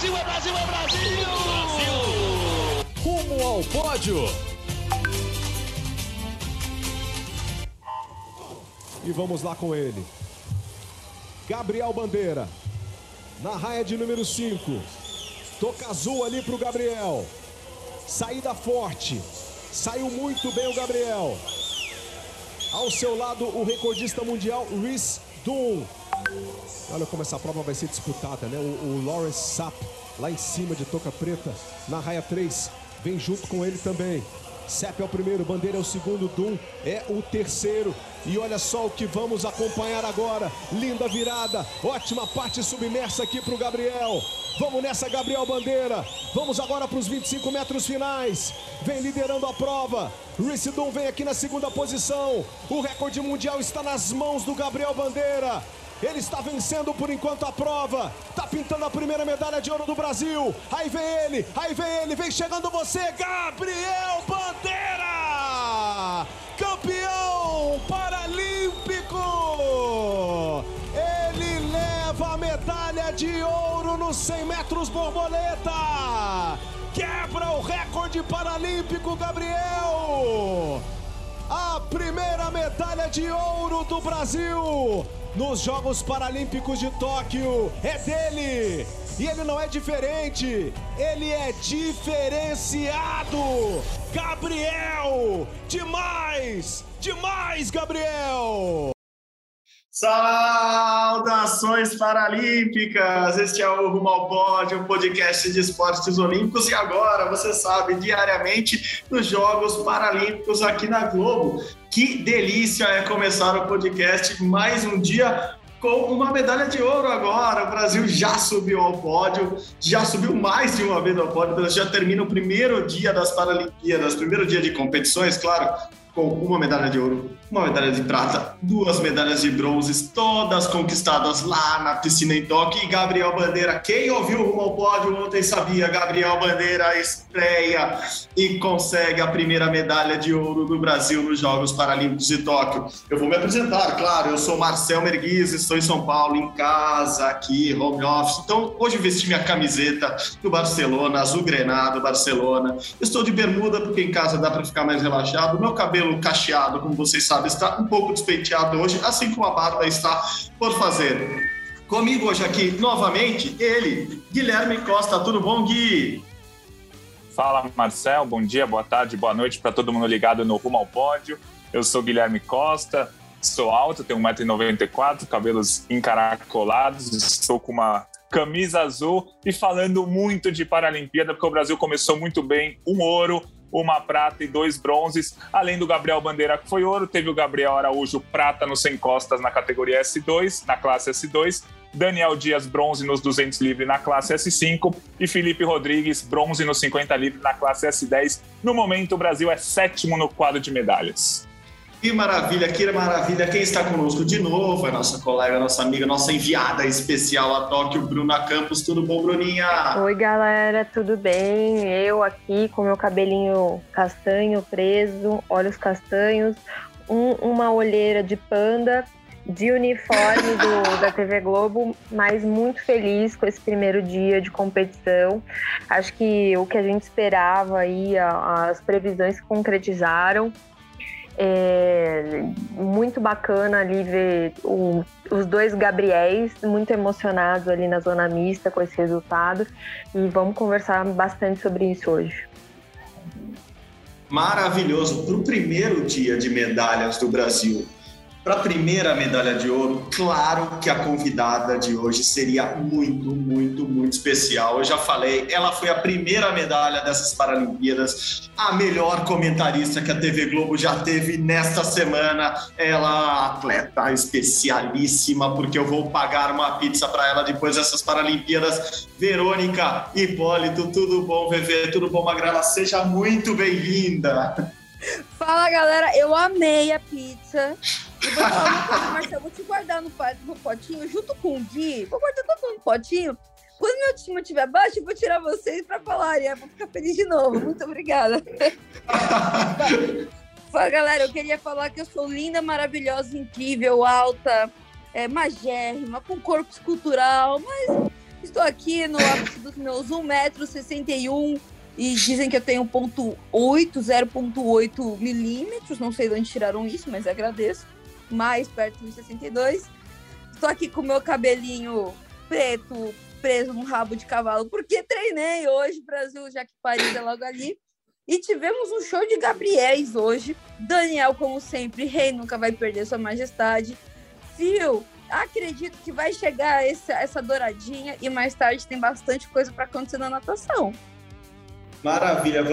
Brasil, é Brasil, é Brasil! Rumo ao pódio! E vamos lá com ele. Gabriel Bandeira. Na raia de número 5. Toca azul ali pro Gabriel. Saída forte. Saiu muito bem o Gabriel. Ao seu lado, o recordista mundial, Rhys Doom. Olha como essa prova vai ser disputada, né? O, o Lawrence Sapp, lá em cima de Toca Preta, na raia 3, vem junto com ele também. Sepp é o primeiro, Bandeira é o segundo, Dum é o terceiro. E olha só o que vamos acompanhar agora. Linda virada, ótima parte submersa aqui para o Gabriel. Vamos nessa, Gabriel Bandeira. Vamos agora para os 25 metros finais. Vem liderando a prova. Reese Dum vem aqui na segunda posição. O recorde mundial está nas mãos do Gabriel Bandeira. Ele está vencendo por enquanto a prova. Está pintando a primeira medalha de ouro do Brasil. Aí vem ele, aí vem ele, vem chegando você, Gabriel Bandeira! Campeão paralímpico! Ele leva a medalha de ouro nos 100 metros borboleta! Quebra o recorde paralímpico, Gabriel! A primeira medalha de ouro do Brasil nos Jogos Paralímpicos de Tóquio é dele. E ele não é diferente, ele é diferenciado. Gabriel, demais, demais, Gabriel. Saudações paralímpicas! Este é o Rumo ao Pódio, um podcast de esportes olímpicos e agora, você sabe, diariamente nos Jogos Paralímpicos aqui na Globo. Que delícia é começar o podcast mais um dia com uma medalha de ouro agora. O Brasil já subiu ao pódio, já subiu mais de uma vez ao pódio, já termina o primeiro dia das Paralimpíadas, primeiro dia de competições, claro, com uma medalha de ouro, uma medalha de prata, duas medalhas de bronze, todas conquistadas lá na piscina em Tóquio. E Gabriel Bandeira, quem ouviu Rumo ao Pódio ontem sabia, Gabriel Bandeira estreia e consegue a primeira medalha de ouro do Brasil nos Jogos Paralímpicos de Tóquio. Eu vou me apresentar, claro, eu sou Marcel Merguiz, estou em São Paulo, em casa, aqui, home office. Então, hoje vesti minha camiseta do Barcelona, azul grenado, Barcelona. Estou de bermuda porque em casa dá para ficar mais relaxado. Meu cabelo cabelo cacheado, como vocês sabem, está um pouco despenteado hoje, assim como a barba está por fazer. Comigo hoje aqui, novamente, ele, Guilherme Costa. Tudo bom, Gui? Fala, Marcel. Bom dia, boa tarde, boa noite para todo mundo ligado no Rumo ao Pódio. Eu sou Guilherme Costa, sou alto, tenho 1,94m, cabelos encaracolados, estou com uma camisa azul e falando muito de Paralimpíada, porque o Brasil começou muito bem, um ouro, uma prata e dois bronzes, além do Gabriel Bandeira, que foi ouro, teve o Gabriel Araújo prata no 100 costas na categoria S2, na classe S2, Daniel Dias bronze nos 200 livre na classe S5 e Felipe Rodrigues bronze no 50 livre na classe S10. No momento, o Brasil é sétimo no quadro de medalhas. Que maravilha, que maravilha. Quem está conosco de novo é nossa colega, nossa amiga, nossa enviada especial a Tóquio, Bruna Campos. Tudo bom, Bruninha? Oi, galera, tudo bem? Eu aqui com meu cabelinho castanho preso, olhos castanhos, um, uma olheira de panda, de uniforme do, da TV Globo, mas muito feliz com esse primeiro dia de competição. Acho que o que a gente esperava aí, as previsões se concretizaram. É muito bacana ali ver o, os dois Gabriéis muito emocionados ali na zona mista com esse resultado e vamos conversar bastante sobre isso hoje. Maravilhoso. Para o primeiro dia de medalhas do Brasil, para a primeira medalha de ouro, claro que a convidada de hoje seria muito, muito, muito especial. Eu já falei, ela foi a primeira medalha dessas Paralimpíadas, a melhor comentarista que a TV Globo já teve nesta semana. Ela, atleta especialíssima, porque eu vou pagar uma pizza para ela depois dessas Paralimpíadas. Verônica Hipólito, tudo bom, VV? Tudo bom, Magrela? Seja muito bem-vinda. Fala, galera. Eu amei a pizza. E vou falar uma coisa, Marcelo, vou te guardar no, no potinho junto com o Gui. Vou guardar todo mundo no potinho. Quando meu time estiver baixo, eu vou tirar vocês para falar. E aí vou ficar feliz de novo. Muito obrigada. Fala, galera. Eu queria falar que eu sou linda, maravilhosa, incrível, alta, é, magérrima, com corpo escultural, mas Estou aqui no ápice dos meus 1,61m e dizem que eu tenho 1.8, 0.8 milímetros. Não sei de onde tiraram isso, mas agradeço. Mais perto de 62. Estou aqui com o meu cabelinho preto preso num rabo de cavalo, porque treinei hoje, Brasil, já que Paris é logo ali. E tivemos um show de Gabriéis hoje. Daniel, como sempre, rei nunca vai perder sua majestade. Phil, acredito que vai chegar essa, essa douradinha e mais tarde tem bastante coisa para acontecer na natação. Maravilha,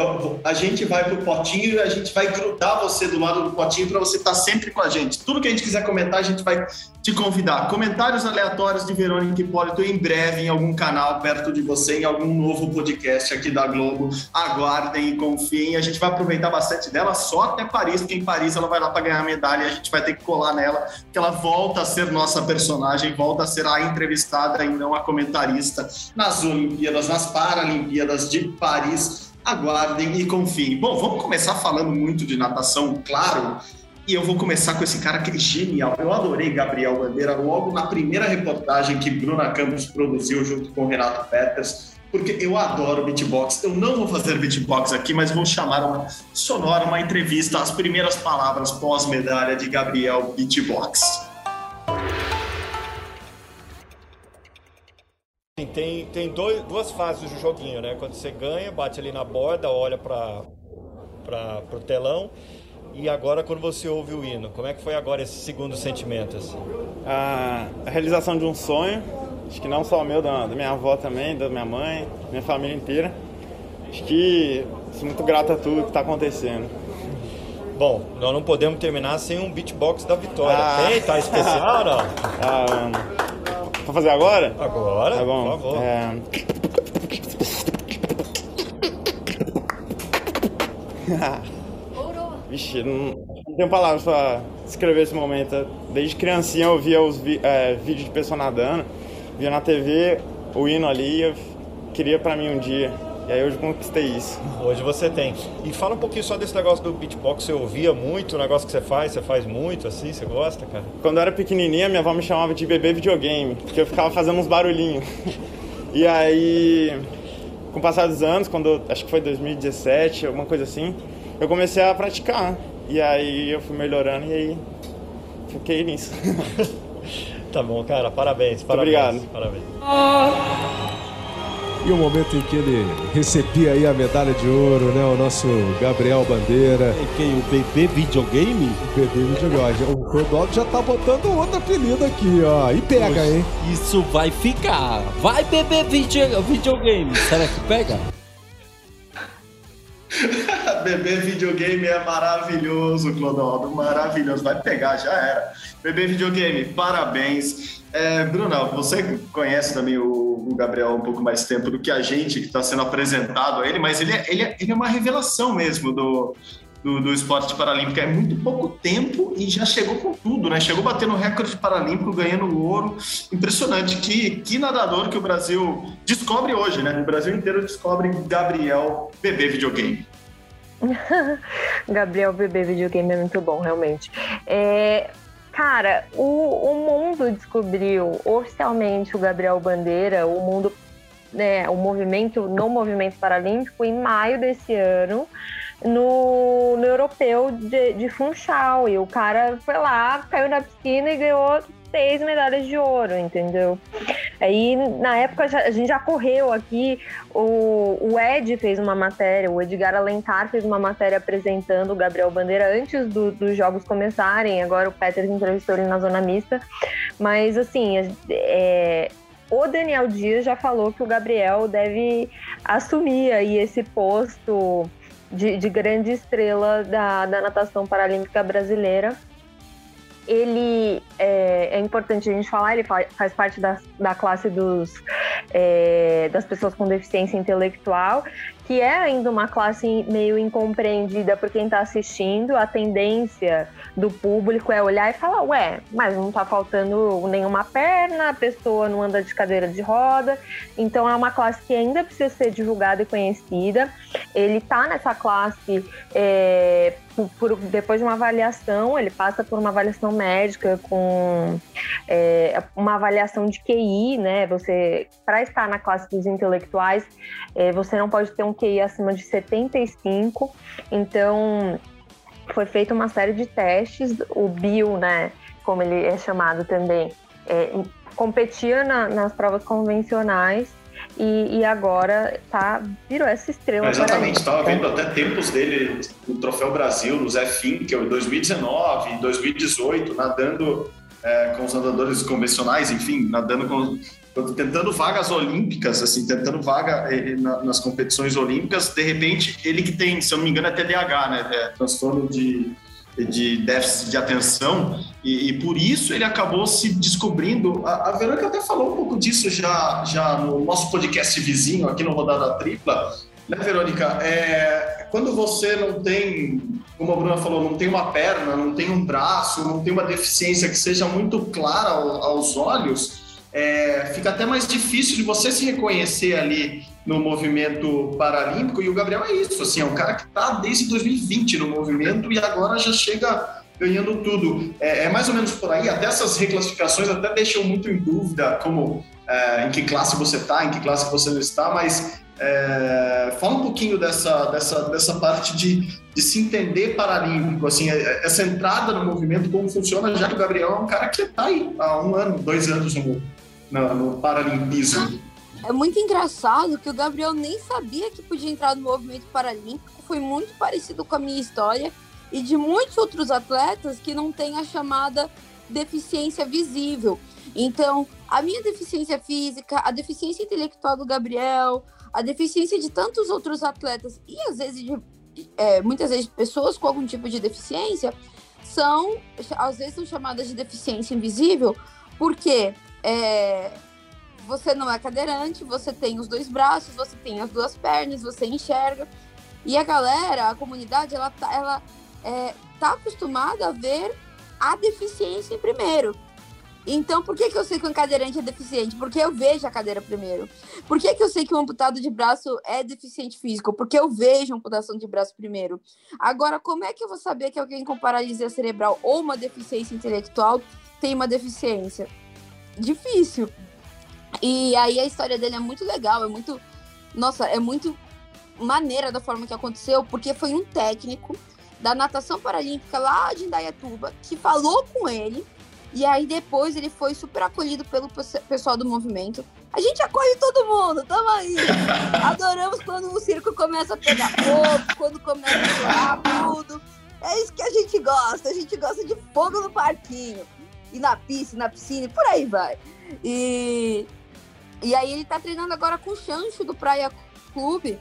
a gente vai pro potinho e a gente vai grudar você do lado do potinho para você estar tá sempre com a gente. Tudo que a gente quiser comentar, a gente vai te convidar. Comentários aleatórios de Verônica Hipólito em breve em algum canal perto de você, em algum novo podcast aqui da Globo. Aguardem e confiem. A gente vai aproveitar bastante dela só até Paris, porque em Paris ela vai lá para ganhar medalha e a gente vai ter que colar nela, que ela volta a ser nossa personagem, volta a ser a entrevistada e não a comentarista nas Olimpíadas, nas Paralimpíadas de Paris aguardem e confiem. Bom, vamos começar falando muito de natação, claro. E eu vou começar com esse cara que é genial. Eu adorei Gabriel Bandeira logo na primeira reportagem que Bruna Campos produziu junto com Renato Peters, porque eu adoro beatbox. Eu não vou fazer beatbox aqui, mas vou chamar uma sonora, uma entrevista, as primeiras palavras pós-medalha de Gabriel Beatbox. Tem, tem dois, duas fases do joguinho, né? Quando você ganha, bate ali na borda, olha para o telão. E agora quando você ouve o hino, como é que foi agora esse segundo sentimento? Assim? A, a realização de um sonho, acho que não só o meu, da, da minha avó também, da minha mãe, minha família inteira. Acho que sou muito grato a tudo que está acontecendo. Bom, nós não podemos terminar sem um beatbox da vitória. Ah. Tem? Tá especial ou não? Ah, Vou fazer agora? Agora, tá bom. por favor. É... Vixe, não, não tenho palavras pra descrever esse momento. Desde criancinha eu via os é, vídeos de pessoa nadando, via na TV o hino ali, eu queria pra mim um dia. E aí hoje conquistei isso. Hoje você tem. E fala um pouquinho só desse negócio do beatbox, você ouvia muito, o negócio que você faz, você faz muito assim, você gosta, cara? Quando eu era pequenininha, minha avó me chamava de bebê videogame, porque eu ficava fazendo uns barulhinhos. e aí, com o passar dos anos, quando acho que foi 2017, alguma coisa assim, eu comecei a praticar. E aí eu fui melhorando e aí fiquei nisso. tá bom, cara, parabéns, parabéns. Obrigado. Parabéns. E o momento em que ele recebia aí a medalha de ouro, né? O nosso Gabriel Bandeira. E quem? O bebê videogame? O bebê videogame. O Codog já tá botando outro apelido aqui, ó. E pega, Poxa, hein? Isso vai ficar. Vai beber videogame. Será que pega? Bebê videogame é maravilhoso, Clodaldo. Maravilhoso. Vai pegar, já era. Bebê videogame, parabéns. É, Bruna, você conhece também o, o, Gabriel um pouco mais tempo do que a gente que está sendo apresentado a ele, mas ele é, ele é, ele é uma revelação mesmo do, do, do, esporte paralímpico. É muito pouco tempo e já chegou com tudo, né? Chegou batendo recorde paralímpico, ganhando ouro. Impressionante. Que, que nadador que o Brasil descobre hoje, né? O Brasil inteiro descobre Gabriel bebê videogame. Gabriel bebê videogame é muito bom, realmente. É, cara, o, o mundo descobriu oficialmente o Gabriel Bandeira, o mundo, né, o movimento, no movimento paralímpico, em maio desse ano no, no europeu de, de Funchal. E o cara foi lá, caiu na piscina e ganhou seis medalhas de ouro, entendeu? Aí, na época, a gente já correu aqui, o, o Ed fez uma matéria, o Edgar Alencar fez uma matéria apresentando o Gabriel Bandeira antes do, dos jogos começarem, agora o Peters entrevistou ele na zona mista, mas, assim, é, o Daniel Dias já falou que o Gabriel deve assumir aí esse posto de, de grande estrela da, da natação paralímpica brasileira. Ele é, é, importante a gente falar, ele faz, parte da, da classe dos, é, das pessoas com deficiência intelectual que é ainda uma classe meio incompreendida por quem está assistindo. A tendência do público é olhar e falar: ué, mas não está faltando nenhuma perna, a pessoa não anda de cadeira de roda. Então é uma classe que ainda precisa ser divulgada e conhecida. Ele está nessa classe é, por, depois de uma avaliação, ele passa por uma avaliação médica com é, uma avaliação de QI, né? Você, para estar na classe dos intelectuais, é, você não pode ter um QI acima de 75. Então, foi feita uma série de testes. O Bill, né? Como ele é chamado também, é, competia na, nas provas convencionais e, e, agora tá, virou essa estrela. exatamente, estava vendo até tempos dele no Troféu Brasil, no Zé Finkel, em 2019, 2018, nadando é, com os nadadores convencionais, enfim, nadando com. Tentando vagas olímpicas, assim, tentando vaga eh, na, nas competições olímpicas, de repente, ele que tem, se eu não me engano, é TDAH, né? É transtorno de de déficit de atenção e, e, por isso ele acabou se descobrindo. A, a Verônica até falou um pouco disso já, já no nosso podcast vizinho aqui no Rodada Tripla, né, Verônica? É, quando você não tem, como a Bruna falou, não tem uma perna, não tem um braço, não tem uma deficiência que seja muito clara ao, aos olhos, é, fica até mais difícil de você se reconhecer ali no movimento paralímpico. E o Gabriel é isso, assim, é um cara que está desde 2020 no movimento e agora já chega ganhando tudo. É, é, mais ou menos por aí. Até essas reclassificações até deixam muito em dúvida como é, em que classe você está, em que classe você não está, mas é, fala um pouquinho dessa, dessa, dessa parte de, de se entender paralímpico, assim, é, essa entrada no movimento, como funciona, já que o Gabriel é um cara que está aí há um ano, dois anos no, no, no paralimpismo. É muito engraçado que o Gabriel nem sabia que podia entrar no movimento paralímpico. Foi muito parecido com a minha história e de muitos outros atletas que não têm a chamada deficiência visível. Então, a minha deficiência física, a deficiência intelectual do Gabriel, a deficiência de tantos outros atletas e às vezes de, é, muitas vezes pessoas com algum tipo de deficiência são às vezes são chamadas de deficiência invisível porque é, você não é cadeirante, você tem os dois braços, você tem as duas pernas, você enxerga. E a galera, a comunidade, ela tá, ela, é, tá acostumada a ver a deficiência em primeiro. Então, por que, que eu sei que um cadeirante é deficiente? Porque eu vejo a cadeira primeiro. Por que, que eu sei que um amputado de braço é deficiente físico? Porque eu vejo a amputação de braço primeiro. Agora, como é que eu vou saber que alguém com paralisia cerebral ou uma deficiência intelectual tem uma deficiência? Difícil. E aí a história dele é muito legal, é muito. Nossa, é muito maneira da forma que aconteceu, porque foi um técnico da natação paralímpica lá de Indaiatuba que falou com ele. E aí depois ele foi super acolhido pelo pessoal do movimento. A gente acolhe todo mundo, tamo aí. Adoramos quando o circo começa a pegar fogo, quando começa a chorar tudo. É isso que a gente gosta. A gente gosta de fogo no parquinho. E na pista, na piscina, e por aí vai. E e aí ele tá treinando agora com o Chancho do Praia Clube.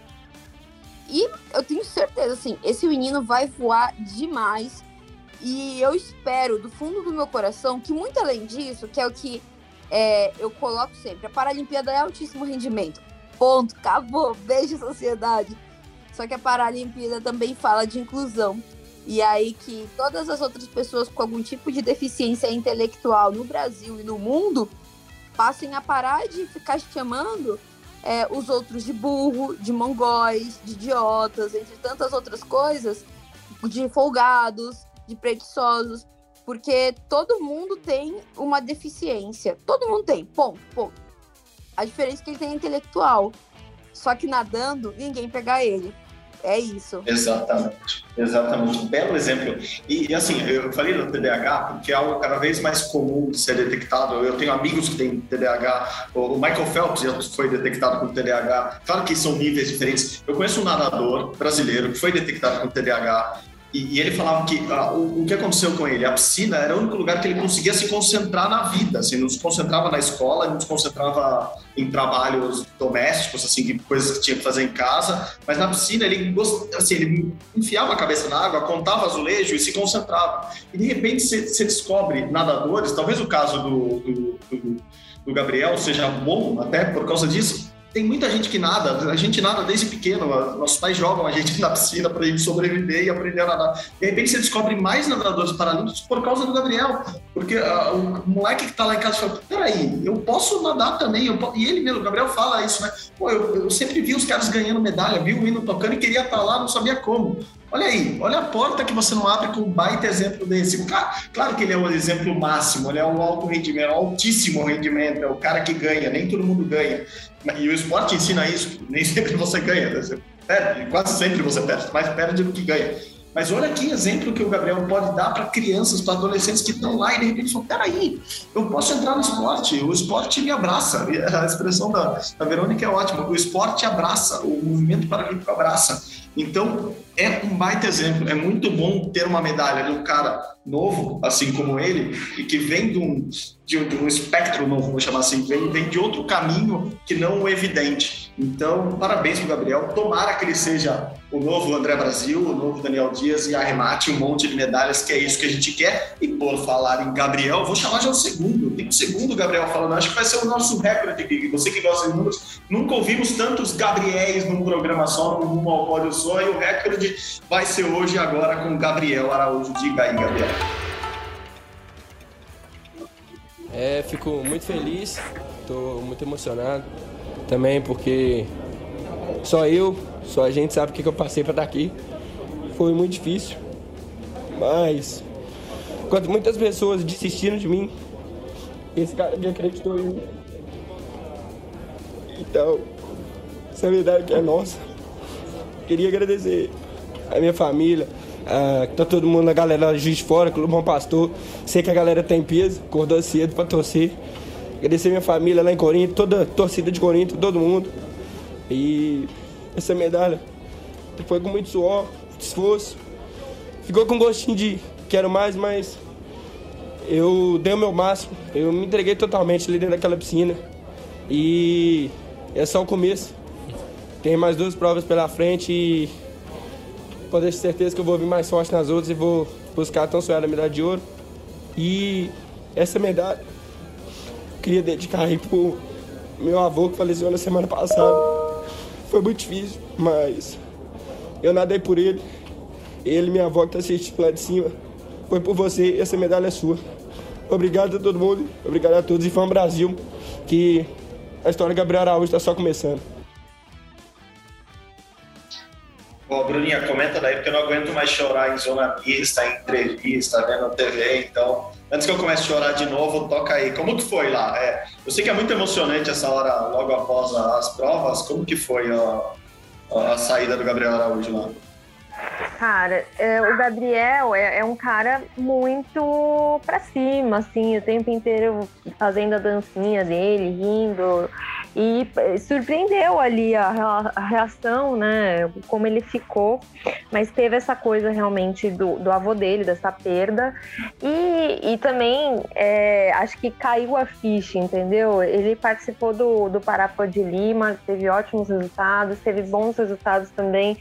E eu tenho certeza, assim, esse menino vai voar demais. E eu espero, do fundo do meu coração, que muito além disso, que é o que é, eu coloco sempre, a Paralimpíada é altíssimo rendimento. Ponto, acabou, beijo sociedade. Só que a Paralimpíada também fala de inclusão. E aí que todas as outras pessoas com algum tipo de deficiência intelectual no Brasil e no mundo passem a parar de ficar chamando é, os outros de burro, de mongóis, de idiotas, entre tantas outras coisas, de folgados, de preguiçosos, porque todo mundo tem uma deficiência. Todo mundo tem, ponto, ponto. A diferença é que ele tem intelectual. Só que nadando, ninguém pega ele. É isso. Exatamente, exatamente. Belo exemplo. E, e, assim, eu falei do TDAH porque é algo cada vez mais comum de ser detectado. Eu tenho amigos que têm TDAH. O Michael Phelps já foi detectado com TDAH. Claro que são níveis diferentes. Eu conheço um nadador brasileiro que foi detectado com TDAH e, e, ele falava que ah, o, o, que aconteceu com ele, a piscina era o único lugar que ele conseguia se concentrar na vida, assim, não se concentrava na escola, não se concentrava em trabalhos domésticos, assim, coisas que tinha que fazer em casa, mas na piscina ele, assim, ele enfiava a cabeça na água, contava azulejo e se concentrava. E de repente você descobre nadadores, talvez o caso do, do, do, do Gabriel seja bom até por causa disso, tem muita gente que nada, a gente nada desde pequeno, nossos pais jogam a gente na piscina para gente sobreviver e aprender a nadar. De repente você descobre mais nadadores paralímpicos por causa do Gabriel, porque uh, o moleque que está lá em casa fala, peraí, eu posso nadar também, e ele mesmo, o Gabriel fala isso, né? Pô, eu, eu, sempre vi os caras ganhando medalha, vi o hino tocando e queria estar tá lá, não sabia como. Olha aí, olha a porta que você não abre com um baita exemplo desse. Claro que ele é o exemplo máximo, ele é um alto rendimento, um altíssimo rendimento, é o cara que ganha, nem todo mundo ganha. E o esporte ensina isso, nem sempre você ganha, né? você perde, quase sempre você perde, mais perde do que ganha. Mas olha que exemplo que o Gabriel pode dar para crianças, para adolescentes que estão lá e de repente falam: peraí, eu posso entrar no esporte, o esporte me abraça. A expressão da, da Verônica é ótima: o esporte abraça, o movimento paralímpico abraça. Então, é um baita exemplo. É muito bom ter uma medalha de um cara novo, assim como ele, e que vem de um, de um, de um espectro novo, vou chamar assim, vem, vem de outro caminho que não o evidente. Então, parabéns para o Gabriel. Tomara que ele seja o novo André Brasil, o novo Daniel Dias e arremate um monte de medalhas, que é isso que a gente quer. E por falar em Gabriel, vou chamar já o segundo. Tem um segundo Gabriel falando, acho que vai ser o nosso recorde aqui. Você que gosta de números, nunca ouvimos tantos Gabriéis num programa só, no Rumo ao Pódio só, e o recorde vai ser hoje agora com Gabriel Araújo. Diga aí, Gabriel. É, fico muito feliz, estou muito emocionado também porque só eu, só a gente sabe o que eu passei para estar aqui. Foi muito difícil, mas enquanto muitas pessoas desistiram de mim, esse cara me acreditou em mim. Então, essa verdade é nossa. Queria agradecer a minha família, a, tá todo mundo, a galera Juiz de Fora, Clube Bom Pastor. Sei que a galera tem peso, acordou cedo para torcer. Agradecer minha família lá em Corinto, toda a torcida de Corinto, todo mundo. E essa medalha foi com muito suor, esforço. Ficou com gostinho de quero mais, mas eu dei o meu máximo. Eu me entreguei totalmente ali dentro daquela piscina. E é só o começo. Tem mais duas provas pela frente e pode ter certeza que eu vou vir mais forte nas outras e vou buscar tão sonhada medalha de ouro. E essa medalha queria dedicar aí pro meu avô que faleceu na semana passada. Foi muito difícil, mas eu nadei por ele. Ele, minha avó que tá assistindo lá de cima. Foi por você, essa medalha é sua. Obrigado a todo mundo, obrigado a todos e fã Brasil, que a história do Gabriel Araújo está só começando. Bom, Bruninha, comenta daí, porque eu não aguento mais chorar em zona mista, em entrevista, vendo TV, então Antes que eu comece a chorar de novo, toca aí. Como que foi lá? É, eu sei que é muito emocionante essa hora logo após as provas. Como que foi a, a saída do Gabriel Araújo lá? Cara, é, o Gabriel é, é, um cara muito pra cima, assim, o tempo inteiro fazendo a dancinha dele, rindo. E eh, surpreendeu ali a, reação, né? Como ele ficou. Mas teve essa coisa realmente do, do avô dele, dessa perda. E, e também é, acho que caiu a ficha, entendeu? Ele participou do, do Parapó de Lima, teve ótimos resultados, teve bons resultados também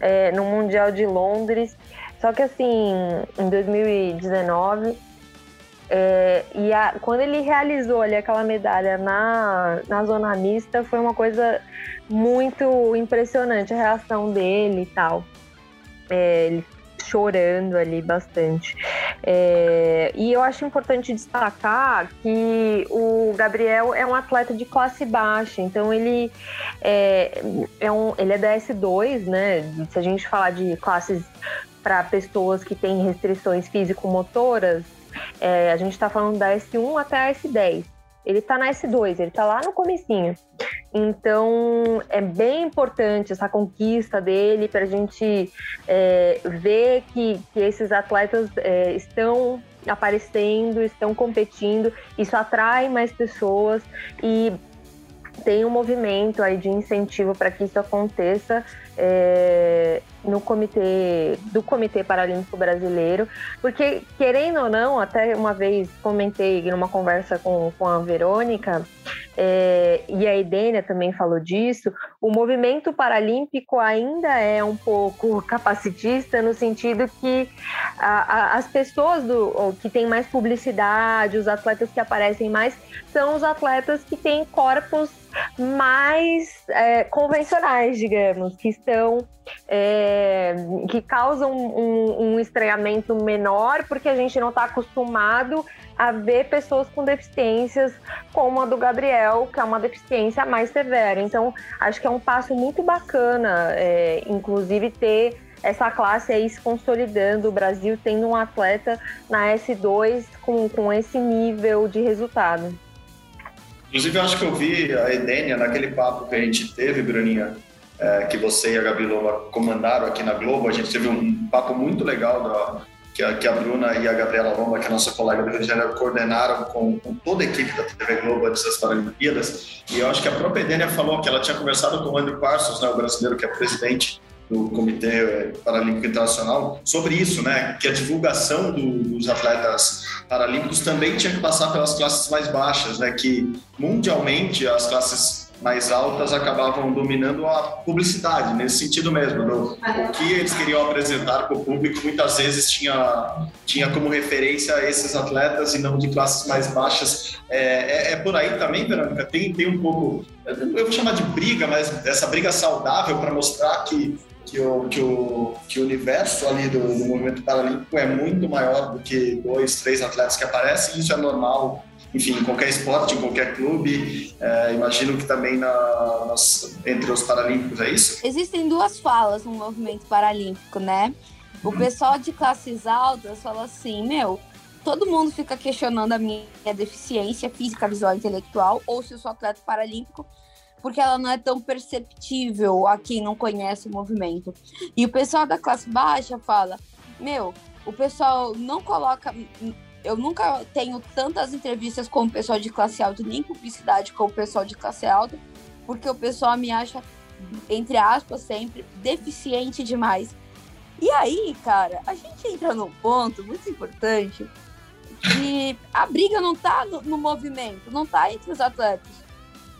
é, no Mundial de Londres. Só que assim, em 2019 é, e a, quando ele realizou ali aquela medalha na, na zona mista, foi uma coisa muito impressionante a reação dele e tal. É, ele chorando ali bastante. É, e eu acho importante destacar que o Gabriel é um atleta de classe baixa, então ele é, é um, ele é da S2, né? Se a gente falar de classes para pessoas que têm restrições físico-motoras, é, a gente está falando da S1 até a S10. Ele está na S2, ele está lá no comecinho. Então, é bem importante essa conquista dele para a gente é, ver que, que esses atletas é, estão aparecendo, estão competindo. Isso atrai mais pessoas e tem um movimento aí de incentivo para que isso aconteça é, no comitê do Comitê Paralímpico Brasileiro, porque querendo ou não, até uma vez comentei numa conversa com, com a Verônica é, e a Edênia também falou disso, o movimento paralímpico ainda é um pouco capacitista no sentido que a, a, as pessoas do, que têm mais publicidade, os atletas que aparecem mais, são os atletas que têm corpos mais é, convencionais, digamos, que estão é, que causam um, um estranhamento menor, porque a gente não está acostumado a ver pessoas com deficiências como a do Gabriel, que é uma deficiência mais severa. Então, acho que é um passo muito bacana, é, inclusive, ter essa classe aí se consolidando, o Brasil tendo um atleta na S2 com, com esse nível de resultado. Inclusive, eu acho que eu vi a Edênia naquele papo que a gente teve, Bruninha, é, que você e a Gabi Loma comandaram aqui na Globo. A gente teve um papo muito legal da, que, a, que a Bruna e a Gabriela Loma, que é a nossa colega do Rio de Janeiro, coordenaram com, com toda a equipe da TV Globo antes das Paralimpíadas. E eu acho que a própria Edênia falou que ela tinha conversado com o Andrew Parsons, né, o brasileiro que é presidente do Comitê Paralímpico Internacional sobre isso, né? Que a divulgação do, dos atletas paralímpicos também tinha que passar pelas classes mais baixas, né? Que mundialmente as classes mais altas acabavam dominando a publicidade, nesse sentido mesmo. No, o que eles queriam apresentar para o público muitas vezes tinha, tinha como referência esses atletas e não de classes mais baixas. É, é, é por aí também, Verônica? Tem, tem um pouco, eu vou chamar de briga, mas essa briga saudável para mostrar que que o, que o, que o universo ali do, do movimento paralímpico é muito maior do que dois, três atletas que aparecem, isso é normal, enfim, em qualquer esporte, em qualquer clube, é, imagino que também na, nas, entre os paralímpicos, é isso? Existem duas falas no movimento paralímpico, né? O pessoal de classes altas fala assim, meu, todo mundo fica questionando a minha deficiência física, visual e intelectual, ou se eu sou atleta paralímpico, porque ela não é tão perceptível a quem não conhece o movimento. E o pessoal da classe baixa fala: Meu, o pessoal não coloca. Eu nunca tenho tantas entrevistas com o pessoal de classe alta, nem publicidade com o pessoal de classe alta, porque o pessoal me acha, entre aspas, sempre deficiente demais. E aí, cara, a gente entra num ponto muito importante que a briga não tá no, no movimento, não tá entre os atletas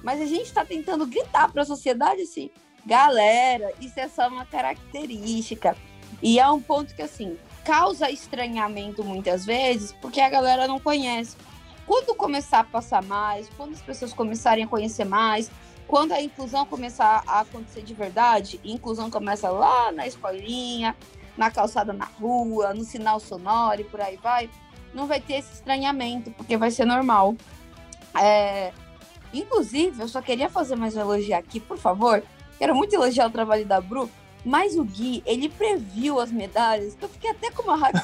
mas a gente está tentando gritar para a sociedade assim, galera, isso é só uma característica. E é um ponto que assim causa estranhamento muitas vezes, porque a galera não conhece. Quando começar a passar mais, quando as pessoas começarem a conhecer mais, quando a inclusão começar a acontecer de verdade, inclusão começa lá na escolinha, na calçada na rua, no sinal sonoro e por aí vai, não vai ter esse estranhamento, porque vai ser normal. É, Inclusive, eu só queria fazer mais um elogio aqui, por favor. Quero muito elogiar o trabalho da Bru, mas o Gui, ele previu as medalhas, eu fiquei até com uma raiva.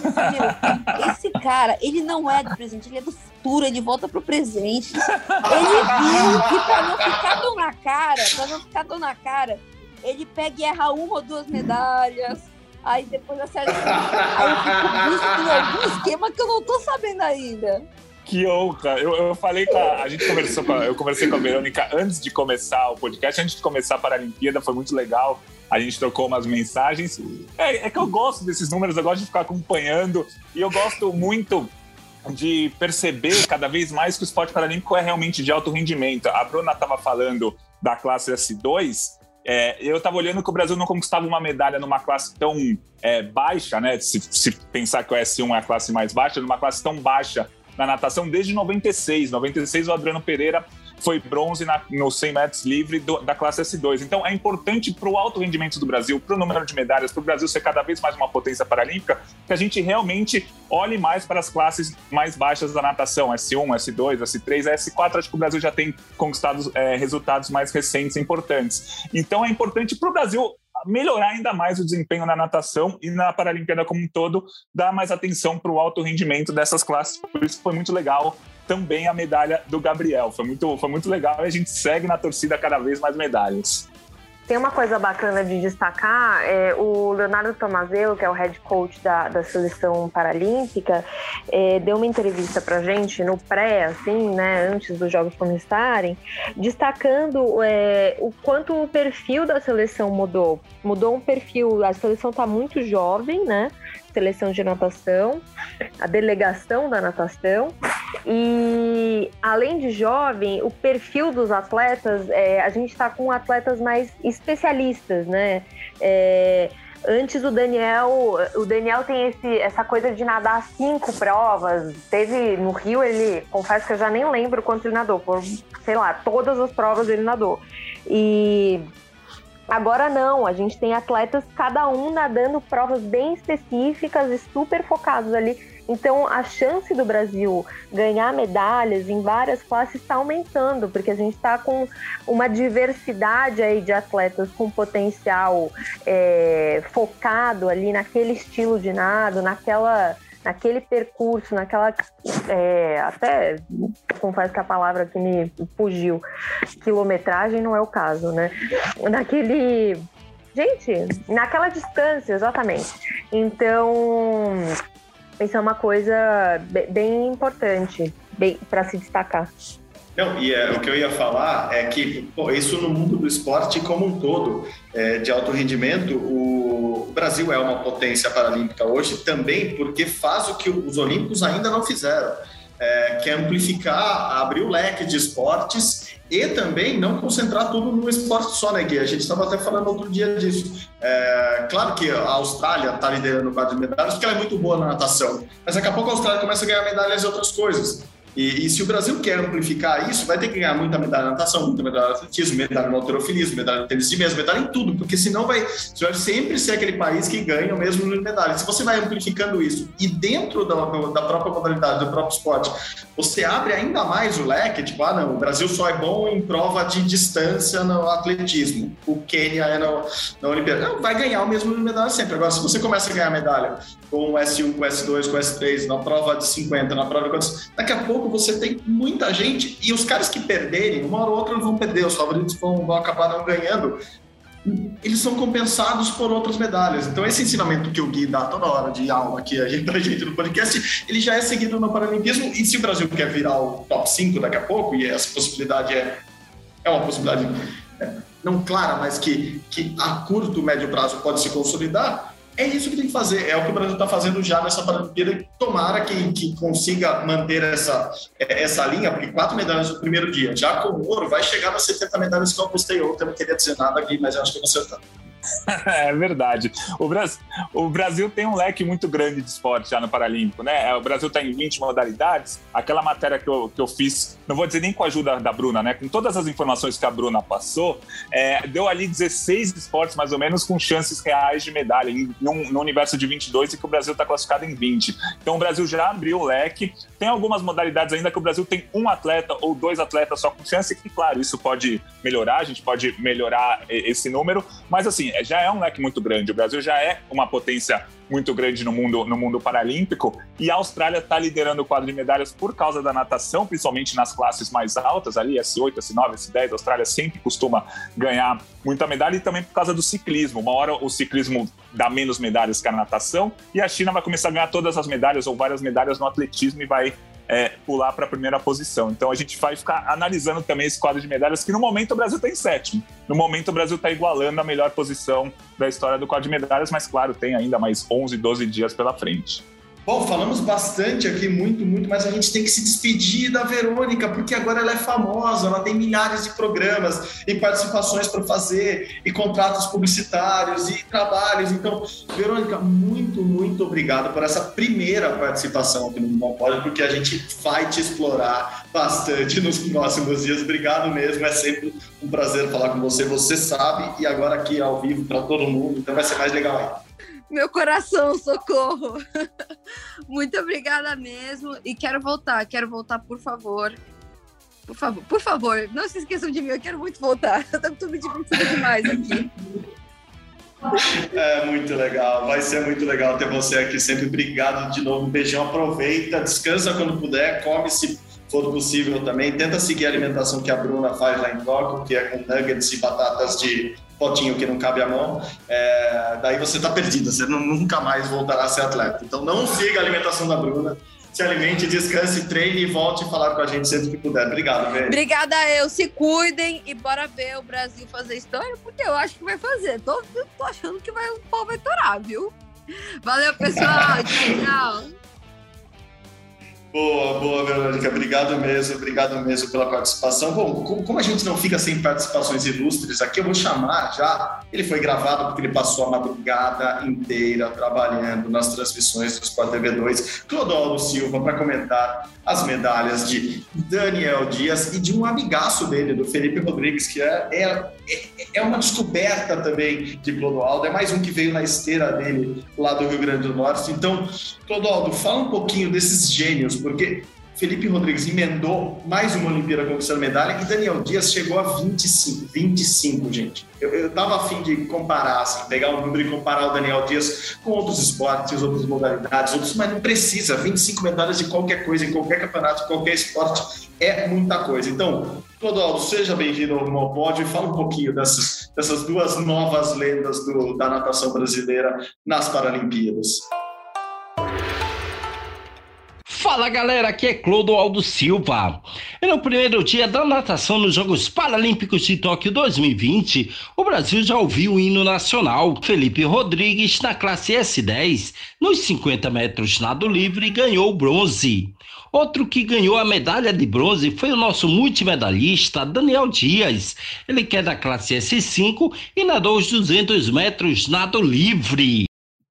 Esse cara, ele não é do presente, ele é do futuro, ele volta pro presente. Ele viu que pra não ficar dor na cara, pra não ficar dor na cara, ele pega e erra uma ou duas medalhas, aí depois acerta. Aí eu fico visto algum esquema que eu não tô sabendo ainda. Que honra! Eu, eu falei com a, a gente conversou com a, eu conversei com a Verônica antes de começar o podcast, antes de começar a Paralimpíada, foi muito legal. A gente trocou umas mensagens. É, é que eu gosto desses números, eu gosto de ficar acompanhando e eu gosto muito de perceber cada vez mais que o esporte paralímpico é realmente de alto rendimento. A Bruna estava falando da classe S2, é, eu estava olhando que o Brasil não conquistava uma medalha numa classe tão é, baixa, né? Se, se, pensar que o S1 é a classe mais baixa, numa classe tão baixa na natação desde 96. 96 o Adriano Pereira foi bronze na, no 100 metros livre do, da classe S2. Então é importante para o alto rendimento do Brasil, para o número de medalhas, para o Brasil ser cada vez mais uma potência paralímpica, que a gente realmente olhe mais para as classes mais baixas da natação, S1, S2, S3, S4. Acho que o Brasil já tem conquistado é, resultados mais recentes importantes. Então é importante para o Brasil melhorar ainda mais o desempenho na natação e na Paralimpíada como um todo, dar mais atenção para o alto rendimento dessas classes. Por isso foi muito legal também a medalha do Gabriel. Foi muito, foi muito legal e a gente segue na torcida cada vez mais medalhas. Tem uma coisa bacana de destacar, é, o Leonardo Tomazelo, que é o head coach da, da seleção paralímpica, é, deu uma entrevista pra gente no pré, assim, né, antes dos jogos começarem, destacando é, o quanto o perfil da seleção mudou. Mudou um perfil, a seleção tá muito jovem, né, seleção de natação, a delegação da natação. E além de jovem, o perfil dos atletas, é, a gente está com atletas mais especialistas, né? É, antes o Daniel, o Daniel tem esse, essa coisa de nadar cinco provas. Teve no Rio, ele, confesso que eu já nem lembro quanto ele nadou, por, sei lá, todas as provas ele nadou. E Agora não, a gente tem atletas, cada um nadando provas bem específicas e super focados ali. Então, a chance do Brasil ganhar medalhas em várias classes está aumentando, porque a gente está com uma diversidade aí de atletas com potencial é, focado ali naquele estilo de nado, naquela naquele percurso, naquela. É, até confesso que a palavra que me fugiu, quilometragem não é o caso, né? Naquele. Gente, naquela distância, exatamente. Então, isso é uma coisa bem importante para se destacar. Não, e é, o que eu ia falar é que pô, isso no mundo do esporte como um todo, é, de alto rendimento, o Brasil é uma potência paralímpica hoje também porque faz o que os olímpicos ainda não fizeram, é, que é amplificar, abrir o leque de esportes e também não concentrar tudo no esporte só, né, Gui? A gente estava até falando outro dia disso. É, claro que a Austrália está liderando o quadro de medalhas porque ela é muito boa na natação, mas daqui a pouco a Austrália começa a ganhar medalhas em outras coisas. E, e, se o Brasil quer amplificar isso, vai ter que ganhar muita medalha na natação, muita medalha no atletismo, medalha no alterofilismo, medalha no tênis de mesa, medalha em tudo, porque senão vai, você vai sempre ser aquele país que ganha o mesmo número de medalhas. Se você vai amplificando isso e dentro da, da própria modalidade, do próprio esporte, você abre ainda mais o leque, tipo, ah, não, o Brasil só é bom em prova de distância no atletismo, o Quênia é no, na Olimpíada. Não, vai ganhar o mesmo número de medalhas sempre. Agora, se você começa a ganhar medalha com o S1, com o S2, com o S3, na prova de 50, na prova de daqui a pouco você tem muita gente e os caras que perderem, uma hora ou outra vão perder, os favoritos vão, vão acabar não ganhando. Eles são compensados por outras medalhas. Então, esse ensinamento que o Gui dá toda hora de aula aqui pra gente no podcast, ele já é seguido no Paralimpismo. E se o Brasil quer virar o top 5 daqui a pouco, e essa possibilidade é, é uma possibilidade é, não clara, mas que, que a curto, médio prazo pode se consolidar, é isso que tem que fazer, é o que o Brasil está fazendo já nessa Paralimpíada. Tomara que, que consiga manter essa, essa linha, porque quatro medalhas no primeiro dia, já com o ouro, vai chegar nas 70 medalhas que eu apostei ontem. Eu não queria dizer nada aqui, mas eu acho que eu vou acertar. é verdade. O Brasil, o Brasil tem um leque muito grande de esporte já no Paralímpico, né? É, o Brasil está em 20 modalidades. Aquela matéria que eu, que eu fiz, não vou dizer nem com a ajuda da Bruna, né? Com todas as informações que a Bruna passou, é, deu ali 16 esportes, mais ou menos, com chances reais de medalha, em, num, no universo de 22 e que o Brasil está classificado em 20. Então o Brasil já abriu o leque. Tem algumas modalidades ainda que o Brasil tem um atleta ou dois atletas só com chance, e claro, isso pode melhorar, a gente pode melhorar esse número, mas assim, já é um leque muito grande. O Brasil já é uma potência muito grande no mundo, no mundo paralímpico e a Austrália está liderando o quadro de medalhas por causa da natação, principalmente nas classes mais altas, ali S8, S9, S10. A Austrália sempre costuma ganhar muita medalha e também por causa do ciclismo. Uma hora o ciclismo dá menos medalhas que a natação e a China vai começar a ganhar todas as medalhas ou várias medalhas no atletismo e vai é, pular para a primeira posição. Então a gente vai ficar analisando também esse quadro de medalhas, que no momento o Brasil está em sétimo. No momento o Brasil está igualando a melhor posição da história do quadro de medalhas, mas claro, tem ainda mais 11, 12 dias pela frente. Bom, falamos bastante aqui, muito, muito, mas a gente tem que se despedir da Verônica, porque agora ela é famosa, ela tem milhares de programas e participações para fazer, e contratos publicitários e trabalhos. Então, Verônica, muito, muito obrigado por essa primeira participação aqui no Bom Pode, porque a gente vai te explorar bastante nos próximos dias. Obrigado mesmo, é sempre um prazer falar com você, você sabe, e agora aqui ao vivo para todo mundo, então vai ser mais legal ainda. Meu coração, socorro. Muito obrigada mesmo. E quero voltar, quero voltar, por favor. Por favor, por favor, não se esqueçam de mim, eu quero muito voltar. Eu tô me divertindo demais aqui. É muito legal, vai ser muito legal ter você aqui sempre. Obrigado de novo, um beijão, aproveita, descansa quando puder, come se for possível também. Tenta seguir a alimentação que a Bruna faz lá em Tóquio, que é com nuggets e batatas de potinho que não cabe a mão, é, daí você está perdido, você não, nunca mais voltará a ser atleta. Então não siga a alimentação da Bruna, se alimente, descanse, treine e volte a falar com a gente sempre que puder. Obrigado, velho. Obrigada eu, se cuidem e bora ver o Brasil fazer história, porque eu acho que vai fazer. Tô, tô achando que vai, o pau vai torar, viu? Valeu, pessoal. tchau, tchau. Boa, boa, Verônica. Obrigado mesmo, obrigado mesmo pela participação. Bom, como a gente não fica sem participações ilustres aqui, eu vou chamar já. Ele foi gravado porque ele passou a madrugada inteira trabalhando nas transmissões do Sport TV 2. Clodoaldo Silva para comentar as medalhas de Daniel Dias e de um amigaço dele, do Felipe Rodrigues, que é, é, é uma descoberta também de Clodoaldo. É mais um que veio na esteira dele lá do Rio Grande do Norte. Então, Clodoaldo, fala um pouquinho desses gênios porque Felipe Rodrigues emendou mais uma Olimpíada conquistando medalha e Daniel Dias chegou a 25. 25, gente. Eu, eu tava afim de comparar, assim, pegar um número e comparar o Daniel Dias com outros esportes, outras modalidades, outros, mas não precisa. 25 medalhas de qualquer coisa, em qualquer campeonato, qualquer esporte, é muita coisa. Então, Clodoaldo, seja bem-vindo ao Pódio e fala um pouquinho dessas, dessas duas novas lendas do, da natação brasileira nas Paralimpíadas. Fala galera, aqui é Clodoaldo Silva. E no primeiro dia da natação nos Jogos Paralímpicos de Tóquio 2020, o Brasil já ouviu o hino nacional. Felipe Rodrigues, na classe S10, nos 50 metros nado livre, ganhou bronze. Outro que ganhou a medalha de bronze foi o nosso multimedalhista Daniel Dias. Ele que é da classe S5 e nadou os 200 metros nado livre.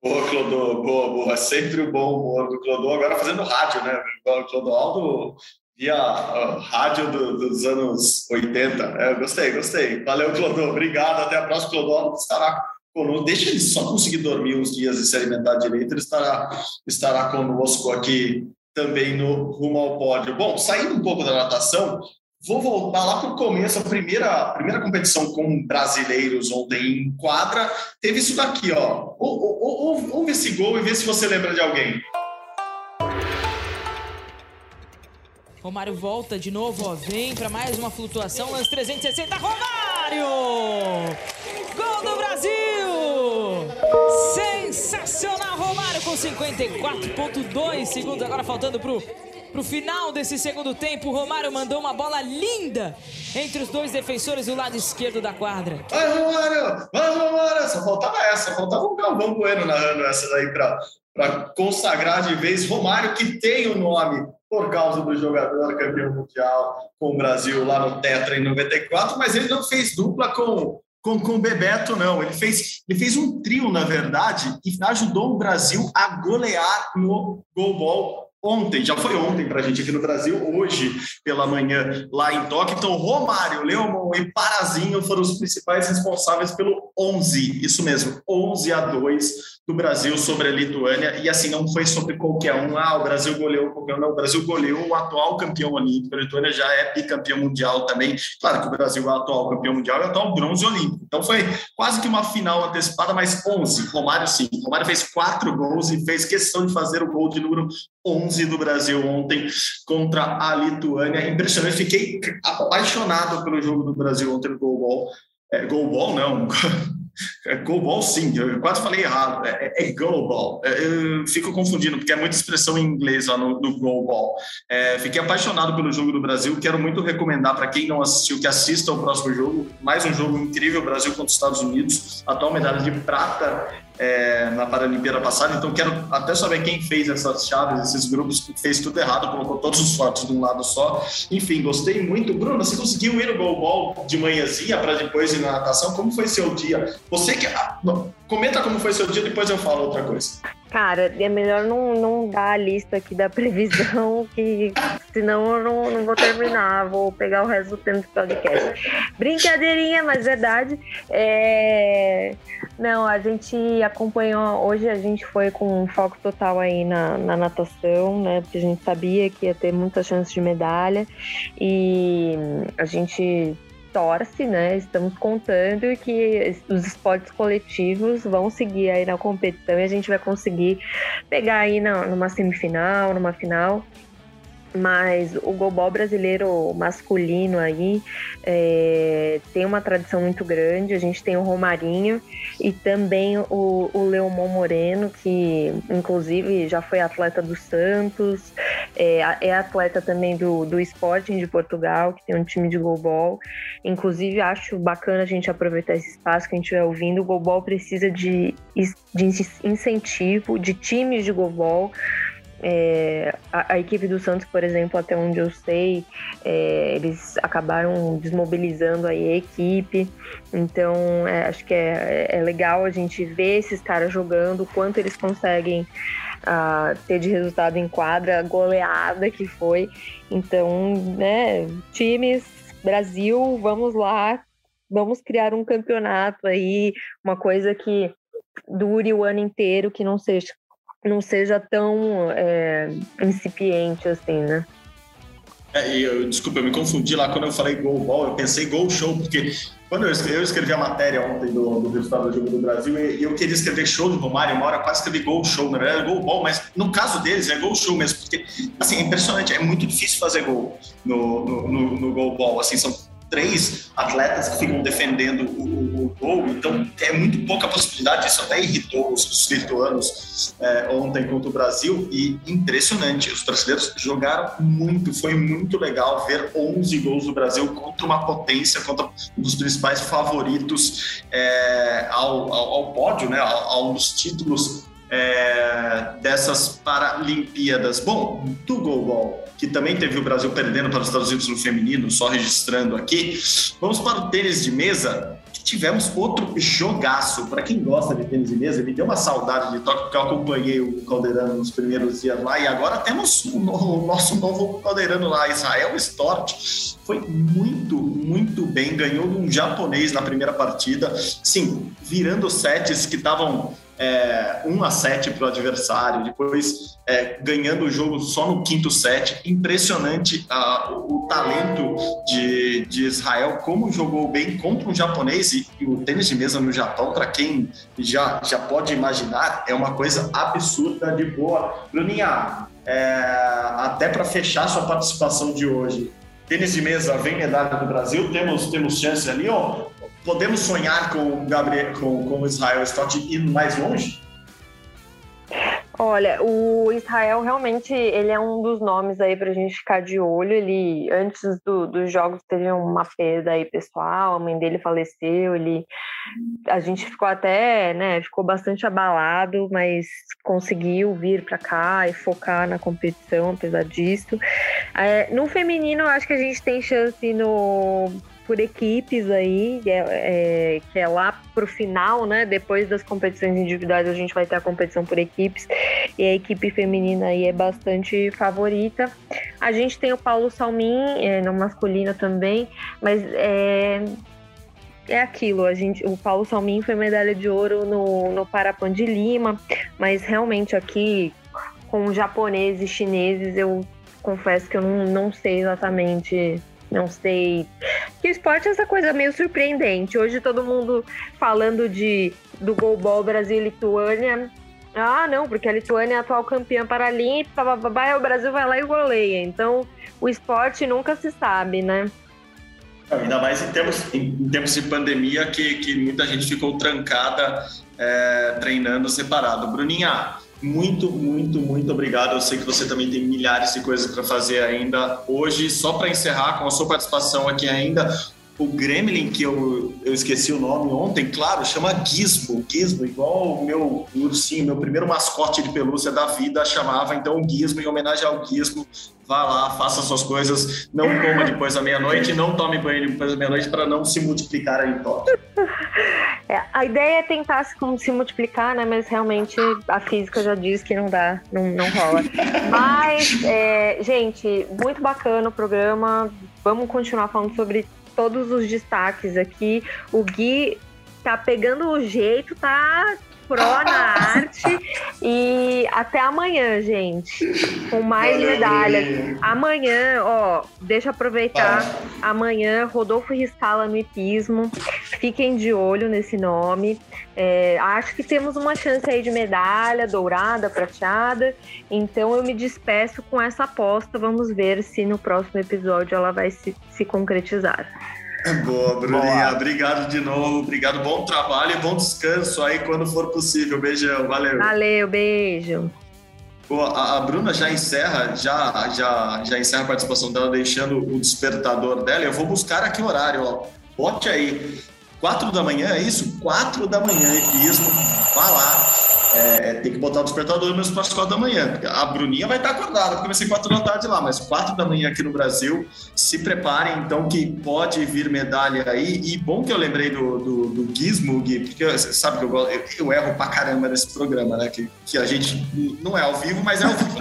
Boa, Clodô, boa, boa. Sempre o bom humor do Clodô, agora fazendo rádio, né? O Clodoaldo via rádio do, dos anos 80. É, gostei, gostei. Valeu, Clodô. Obrigado. Até a próxima. Clodô estará conosco. Deixa ele só conseguir dormir uns dias e se alimentar direito, ele estará, estará conosco aqui também no Rumo ao Pódio. Bom, saindo um pouco da natação, Vou voltar lá para o começo, a primeira, primeira competição com brasileiros ontem em quadra, teve isso daqui, ó. Ou, ou, ouve esse gol e vê se você lembra de alguém. Romário volta de novo, ó, vem para mais uma flutuação, lance 360, Romário! Gol do Brasil! Sensacional, Romário com 54.2 segundos, agora faltando para final desse segundo tempo, o Romário mandou uma bola linda entre os dois defensores do lado esquerdo da quadra. Vai, Romário! Vai, Romário! Só faltava essa, faltava o Galvão Bueno narrando essa daí para consagrar de vez. Romário, que tem o nome por causa do jogador campeão mundial com o Brasil lá no Tetra em 94, mas ele não fez dupla com com, com o Bebeto, não. Ele fez, ele fez um trio, na verdade, e ajudou o Brasil a golear no goalball ontem, já foi ontem para a gente aqui no Brasil, hoje pela manhã lá em Tóquio. Então, Romário, Leomon e Parazinho foram os principais responsáveis pelo 11, isso mesmo, 11 a 2 do Brasil sobre a Lituânia. E assim, não foi sobre qualquer um, ah, o Brasil goleou qualquer um, não, o Brasil goleou o atual campeão olímpico, a Lituânia já é bicampeão mundial também. Claro que o Brasil é o atual campeão mundial e o atual bronze olímpico. Então, foi quase que uma final antecipada, mas 11. Romário, sim. Romário fez quatro gols e fez questão de fazer o gol de número 11 do Brasil ontem contra a Lituânia. Impressionante, fiquei apaixonado pelo jogo do Brasil ontem no Goalball. É, goalball, não. É goalball, sim. Eu quase falei errado. É, é, é goalball. É, eu fico confundindo, porque é muita expressão em inglês lá no, no goalball. É, fiquei apaixonado pelo jogo do Brasil. Quero muito recomendar para quem não assistiu que assista ao próximo jogo. Mais um jogo incrível, Brasil contra os Estados Unidos. Atual medalha de prata é, na Paralimpíada passada, então quero até saber quem fez essas chaves, esses grupos, fez tudo errado, colocou todos os fortes de um lado só. Enfim, gostei muito. Bruno, você conseguiu ir no goalball de manhãzinha para depois ir na natação? Como foi seu dia? Você que. Ah, comenta como foi seu dia, depois eu falo outra coisa. Cara, é melhor não, não dar a lista aqui da previsão, que senão eu não, não vou terminar, vou pegar o resto do tempo do podcast. Brincadeirinha, mas verdade. É... Não, a gente acompanhou, hoje a gente foi com um foco total aí na, na natação, né? Porque a gente sabia que ia ter muitas chances de medalha e a gente torce, né? Estamos contando que os esportes coletivos vão seguir aí na competição e a gente vai conseguir pegar aí na, numa semifinal, numa final mas o gobol brasileiro masculino aí é, tem uma tradição muito grande. A gente tem o Romarinho e também o, o Leomon Moreno, que inclusive já foi atleta do Santos, é, é atleta também do, do Sporting de Portugal, que tem um time de gobol. Inclusive, acho bacana a gente aproveitar esse espaço que a gente vai ouvindo. O gobol precisa de, de incentivo, de times de gobol É, a, a, equipe do Santos, por exemplo, até onde eu sei, é, eles acabaram desmobilizando aí a equipe. Então, é, acho que é, é, legal a gente ver esses caras jogando, quanto eles conseguem uh, ter de resultado em quadra, a goleada que foi. Então, né, times, Brasil, vamos lá, vamos criar um campeonato aí, uma coisa que dure o ano inteiro, que não seja não seja tão é, incipiente assim, né? É, eu, desculpa, eu me confundi lá quando eu falei gol ball, eu pensei gol show, porque quando eu escrevi, eu escrevi a matéria ontem do, do resultado do jogo do Brasil e eu queria escrever show do Romário, uma hora quase escrevi gol show, na verdade é gol ball, mas no caso deles é gol show mesmo, porque assim, é impressionante, é muito difícil fazer gol no, no, no, no gol ball, assim, são três atletas que ficam defendendo o, gol, então é muito pouca possibilidade. Isso até irritou os, os lituanos é, ontem contra o Brasil e impressionante. Os brasileiros jogaram muito, foi muito legal ver 11 gols do Brasil contra uma potência, contra um dos principais favoritos é, ao, ao, ao, pódio, né, a, um dos títulos é, dessas Paralimpíadas. Bom, do goalball, que também teve o Brasil perdendo para os Estados Unidos no feminino, só registrando aqui. Vamos para o tênis de mesa, que tivemos outro jogaço. Para quem gosta de tênis de mesa, me deu uma saudade de toque, porque eu acompanhei o Caldeirano nos primeiros dias lá, e agora temos o, o nosso novo Caldeirano lá, Israel Stort. Foi muito, muito bem, ganhou de um japonês na primeira partida, sim, virando sets que estavam é, 1 a 7 para o adversário, depois é, ganhando o jogo só no quinto set. Impressionante o talento de, de Israel, como jogou bem contra um japonês e, e o tênis de mesa no Japão, para quem já, já pode imaginar, é uma coisa absurda de boa. Bruninha, é, até para fechar sua participação de hoje, tênis de mesa vem medalha do Brasil, temos, temos chance ali, ó, podemos sonhar com o Gabriel, com, com Israel Stott indo mais longe? Olha, o Israel realmente ele é um dos nomes aí para a gente ficar de olho. Ele antes do, dos jogos teve uma perda aí pessoal, a mãe dele faleceu. Ele, a gente ficou até, né, ficou bastante abalado, mas conseguiu vir para cá e focar na competição, apesar disso. É, no feminino, acho que a gente tem chance no por equipes aí, é, é, que é lá pro final, né? Depois das competições individuais, a gente vai ter a competição por equipes. E a equipe feminina aí é bastante favorita. A gente tem o Paulo Salmin, é, no masculino também, mas é, é aquilo, a gente, o Paulo Salmin foi medalha de ouro no, no Parapan de Lima, mas realmente aqui com japoneses e chineses eu confesso que eu não, não sei exatamente não sei. Que o esporte é essa coisa meio surpreendente. Hoje todo mundo falando de do goalball Brasil e Lituânia. Ah, não, porque a Lituânia é a atual campeã paralímpica, o Brasil vai lá e goleia. Então, o esporte nunca se sabe, né? Ainda mais em tempos, em tempos de pandemia que, que muita gente ficou trancada é, treinando separado. Bruninha, muito, muito, muito obrigado. Eu sei que você também tem milhares de coisas para fazer ainda hoje. Só para encerrar com a sua participação aqui ainda, o Gremlin, que eu, eu esqueci o nome ontem, claro, chama Gizmo. Gizmo, igual o meu ursinho, meu primeiro mascote de pelúcia da vida chamava. Então, Gizmo, em homenagem ao Gizmo, vá lá, faça suas coisas, não coma depois da meia-noite, não tome banho depois da meia-noite para não se multiplicar aí em Tóquio. É, a ideia é tentar se, se, multiplicar, né? Mas realmente a física já diz que não dá, não, não rola. Mas, é, gente, muito bacana o programa. Vamos continuar falando sobre todos os destaques aqui. O Gui tá pegando o jeito, tá pró na arte. E até amanhã, gente. Com mais medalhas. Amanhã, ó, deixa eu aproveitar. Amanhã, Rodolfo Riscala no hipismo. Fiquem de olho nesse nome. É, acho que temos uma chance aí de medalha dourada, prateada. Então eu me despeço com essa aposta. Vamos ver se no próximo episódio ela vai se, se concretizar. Boa, Bruninha. Boa. Obrigado de novo. Obrigado. Bom trabalho e bom descanso aí quando for possível. Beijão. Valeu. Valeu, beijo. Pô, a, Bruna já encerra, já, já, já encerra a participação dela, deixando o despertador dela. Eu vou buscar aqui o horário, ó. Bote aí. Quatro da manhã, é isso? Quatro da manhã, mesmo. Vá lá é, é, tem que botar o despertador mesmo para as quatro da manhã. A Bruninha vai estar acordada, porque vai ser quatro da tarde lá, mas quatro da manhã aqui no Brasil. Se preparem, então, que pode vir medalha aí. E bom que eu lembrei do, do, do Gizmo, Gui, porque você sabe que eu, eu, eu, erro pra caramba nesse programa, né? Que, que a gente não é ao vivo, mas é ao vivo.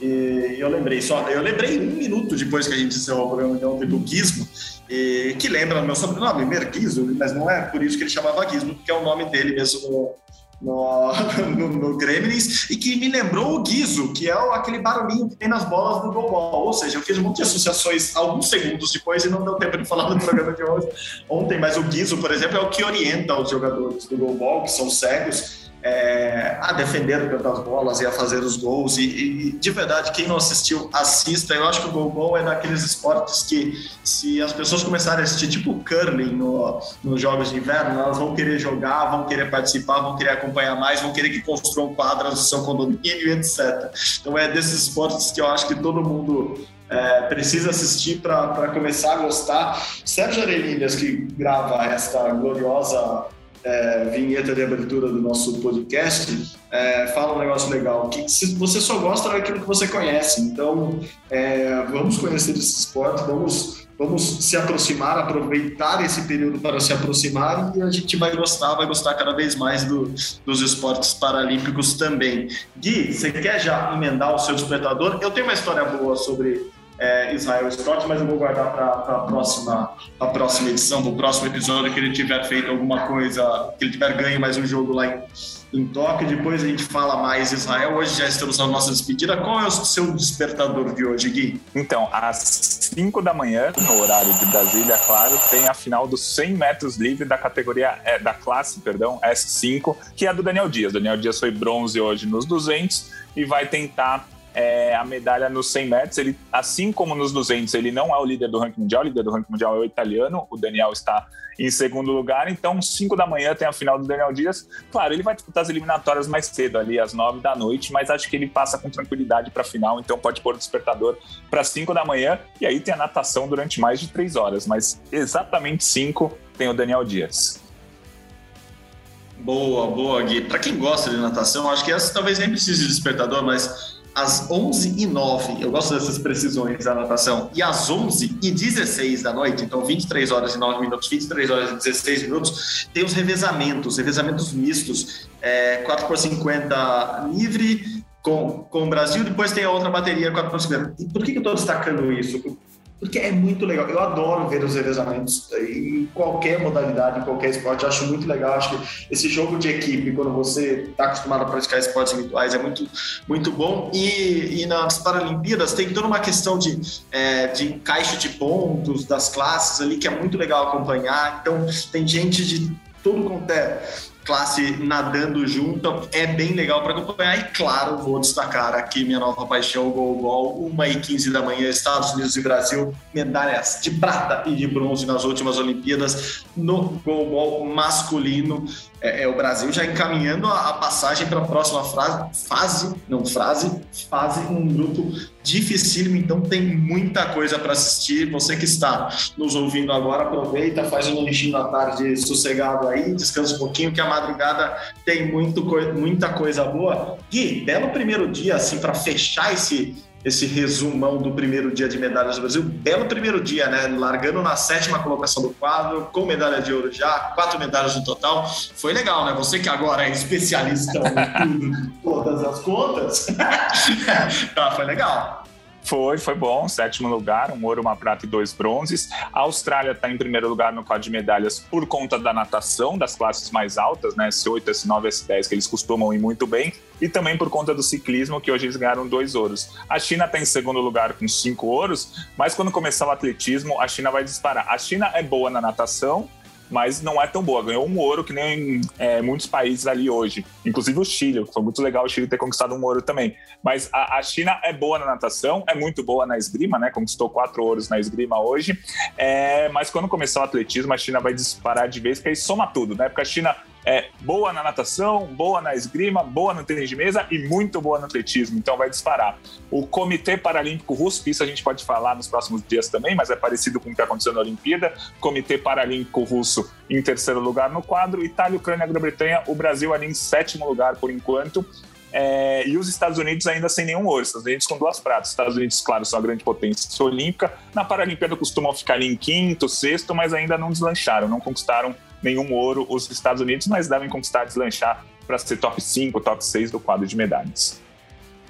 E eu lembrei só, eu lembrei um minuto depois que a gente encerrou o programa de ontem do Gizmo, e, que lembra meu sobrenome, Merguizo, mas não é por isso que ele chamava Gizmo, porque é o nome dele mesmo no, no, no Gremlins e que me lembrou o guizo, que é aquele barulhinho que tem nas bolas do goalball. Ou seja, eu fiz um monte de associações alguns segundos depois e não deu tempo de falar no programa de hoje, ontem, mas o guizo, por exemplo, é o que orienta os jogadores do goalball, que são cegos, é, a defender as bolas e a fazer os gols. E, e, de verdade, quem não assistiu, assista. Eu acho que o goalball é daqueles esportes que, se as pessoas começarem a assistir, tipo curling no, nos jogos de inverno, elas vão querer jogar, vão querer participar, vão querer acompanhar mais, vão querer que construam quadras no seu condomínio, etc. Então, é desses esportes que eu acho que todo mundo é, precisa assistir para começar a gostar. Sérgio Arelinhas, que grava esta gloriosa é, vinheta de abertura do nosso podcast, é, fala um negócio legal, que você só gosta daquilo que você conhece. Então, é, vamos conhecer esse esporte, vamos, vamos se aproximar, aproveitar esse período para se aproximar e a gente vai gostar, vai gostar cada vez mais do, dos esportes paralímpicos também. Gui, você quer já emendar o seu despertador? Eu tenho uma história boa sobre é, Israel Scott, mas eu vou guardar para a próxima, a próxima edição, para o próximo episódio que ele tiver feito alguma coisa, que ele tiver ganho mais um jogo lá em, em Tóquio. Depois a gente fala mais Israel. Hoje já estamos na nossa despedida. Qual é o seu despertador de hoje, Gui? Então, às 5 da manhã, no horário de Brasília, claro, tem a final dos 100 metros livre da categoria, é, da classe, perdão, S5, que é a do Daniel Dias. Daniel Dias foi bronze hoje nos 200 e vai tentar é, a medalha nos 100 metros. Ele, assim como nos 200, ele não é o líder do ranking mundial, o líder do ranking mundial é o italiano, o Daniel está em segundo lugar. Então, 5 da manhã tem a final do Daniel Dias. Claro, ele vai disputar as eliminatórias mais cedo, ali às 9 da noite, mas acho que ele passa com tranquilidade para a final, então pode pôr o despertador para 5 da manhã. E aí tem a natação durante mais de 3 horas, mas exatamente 5 tem o Daniel Dias. Boa, boa, Gui. Para quem gosta de natação, acho que essa talvez nem precise de despertador, mas às 11h09, eu gosto dessas precisões da natação, e às 11h16 da noite, então 23 horas e 9 minutos, 23 horas e 16 minutos, tem os revezamentos, revezamentos mistos, é, 4 por 50 livre com, com o Brasil, depois tem a outra bateria 4 por 50. E por que, que eu estou destacando isso? Porque é muito legal. Eu adoro ver os revezamentos em qualquer modalidade, em qualquer esporte. Eu acho muito legal. Acho que esse jogo de equipe, quando você está acostumado a praticar esportes individuais, é muito, muito bom. E, e nas Paralimpíadas tem toda uma questão de, é, de caixa de pontos das classes ali que é muito legal acompanhar. Então, tem gente de todo quanto é classe nadando junto, é bem legal para acompanhar. E claro, vou destacar aqui minha nova paixão, o goalball, 1 e 15 da manhã, Estados Unidos e Brasil, medalhas de prata e de bronze nas últimas Olimpíadas no goalball masculino é, é, o Brasil já encaminhando a, a passagem para a próxima frase, fase, não frase, fase, um grupo dificílimo, então tem muita coisa para assistir. Você que está nos ouvindo agora, aproveita, faz um lanchinho à tarde sossegado aí, descansa um pouquinho, que a madrugada tem muito, muita coisa boa. Gui, belo primeiro dia, assim, para fechar esse esse resumão do primeiro dia de medalhas do Brasil. Belo primeiro dia, né? Largando na sétima colocação do quadro, com medalha de ouro já, quatro medalhas no total. Foi legal, né? Você que agora é especialista em tudo, todas as contas. tá, foi legal. Foi, foi bom. Sétimo lugar, um ouro, uma prata e dois bronzes. A Austrália está em primeiro lugar no quadro de medalhas por conta da natação, das classes mais altas, né? S8, S9, S10, que eles costumam ir muito bem. E também por conta do ciclismo, que hoje eles ganharam dois ouros. A China está em segundo lugar com cinco ouros, mas quando começar o atletismo, a China vai disparar. A China é boa na natação, mas não é tão boa. Ganhou um ouro que nem é, muitos países ali hoje, inclusive o Chile. Foi muito legal o Chile ter conquistado um ouro também. Mas a, a China é boa na natação, é muito boa na esgrima, né? Conquistou quatro ouros na esgrima hoje. É, mas quando começar o atletismo, a China vai disparar de vez, porque aí soma tudo, né? Porque a China é boa na natação, boa na esgrima, boa no tênis de mesa e muito boa no atletismo, então vai disparar. O Comitê Paralímpico Russo, isso a gente pode falar nos próximos dias também, mas é parecido com o que aconteceu na Olimpíada. Comitê Paralímpico Russo em terceiro lugar no quadro, Itália, Ucrânia, Grã-Bretanha, o Brasil ali em sétimo lugar por enquanto. É, e os Estados Unidos ainda sem nenhum ouro, Estados Unidos com duas pratas. Os Estados Unidos, claro, são a grande potência olímpica. Na Paralimpíada costumam ficar ali em quinto, sexto, mas ainda não deslancharam, não conquistaram nenhum ouro os Estados Unidos, mas devem conquistar, deslanchar para ser top 5, top 6 do quadro de medalhas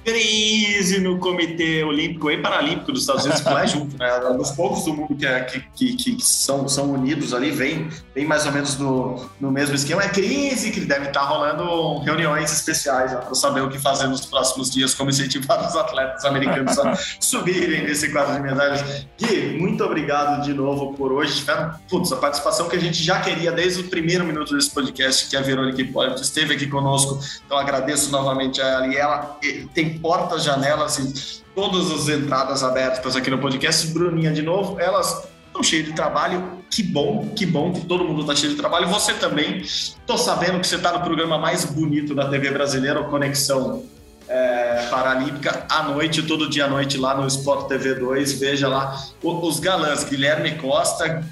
crise no Comitê Olímpico e Paralímpico dos Estados Unidos, que é junto, né? Um dos poucos do mundo que, é, que, que, que, são, são unidos ali, vem, vem mais ou menos no, no mesmo esquema. É crise que deve estar rolando reuniões especiais para saber o que fazer nos próximos dias, como incentivar os atletas americanos a subirem nesse quadro de medalhas. Gui, muito obrigado de novo por hoje. Tiveram, putz, a participação que a gente já queria desde o primeiro minuto desse podcast, que a Verônica Hipólito esteve aqui conosco. Então agradeço novamente a ela. E ela tem portas, janelas e todas as entradas abertas aqui no podcast. Bruninha, de novo, elas estão cheias de trabalho. Que bom, que bom que todo mundo está cheio de trabalho. Você também. Estou sabendo que você está no programa mais bonito da TV brasileira, Conexão é, Paralímpica, à noite, todo dia à noite, lá no Sport TV 2. Veja lá os galãs, Guilherme Costa,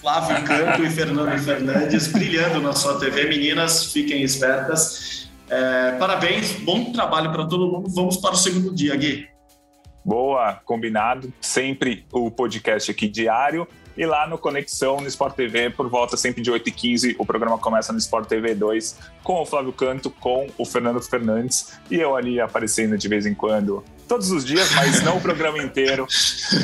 Flávio Canto e Fernando Fernandes brilhando na sua TV. Meninas, fiquem espertas. É, parabéns, bom trabalho para todo mundo. Vamos para o segundo dia, Gui. Boa, combinado. Sempre o podcast aqui diário. E lá no Conexão, no Sport TV, por volta sempre de 8h15, o programa começa no Sport TV 2, com o Flávio Canto, com o Fernando Fernandes, e eu ali aparecendo de vez em quando todos os dias, mas não o programa inteiro.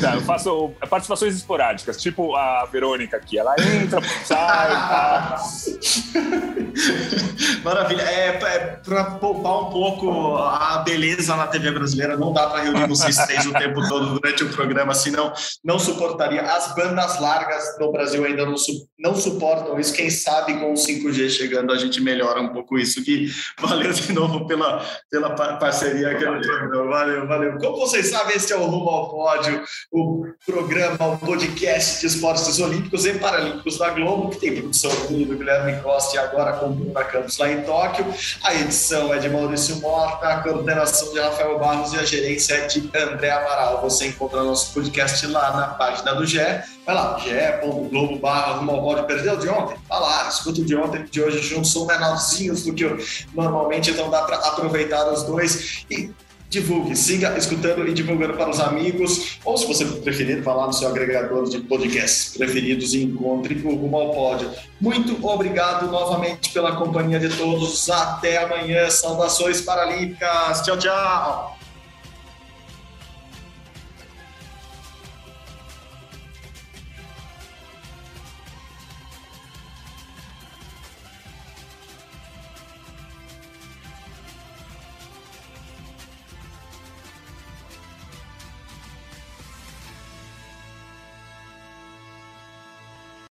Tá, eu faço participações esporádicas, tipo a Verônica aqui. Ela entra, sai, tá. Maravilha. É, é para poupar um pouco a beleza na TV brasileira, não dá para reunir vocês três o tempo todo durante o programa, senão não suportaria. As bandas largas no Brasil ainda não, não suportam isso. Quem sabe com o 5G chegando a gente melhora um pouco isso. Que valeu de novo pela, pela parceria programa. Valeu, valeu. Como vocês sabem, este é o Rumo ao Pódio, o programa, o podcast de esportes olímpicos e paralímpicos da Globo, que tem produção do Guilherme Costa e agora com Bruna Campos lá em Tóquio. A edição é de Maurício Mota, a coordenação de Rafael Barros e a gerência é de André Amaral. Você encontra nosso podcast lá na página do GE. Vai lá, ge.globo barra Rumo ao. Perdeu de ontem? Vai lá, escuta o de ontem de hoje juntos. São menorzinhos do que normalmente, então dá para aproveitar os dois. E divulgue, siga escutando e divulgando para os amigos, ou se você preferir, vá lá no seu agregador de podcasts preferidos e encontre o Rumo ao Pódio. Muito obrigado novamente pela companhia de todos. Até amanhã. Saudações paralímpicas. Tchau, tchau.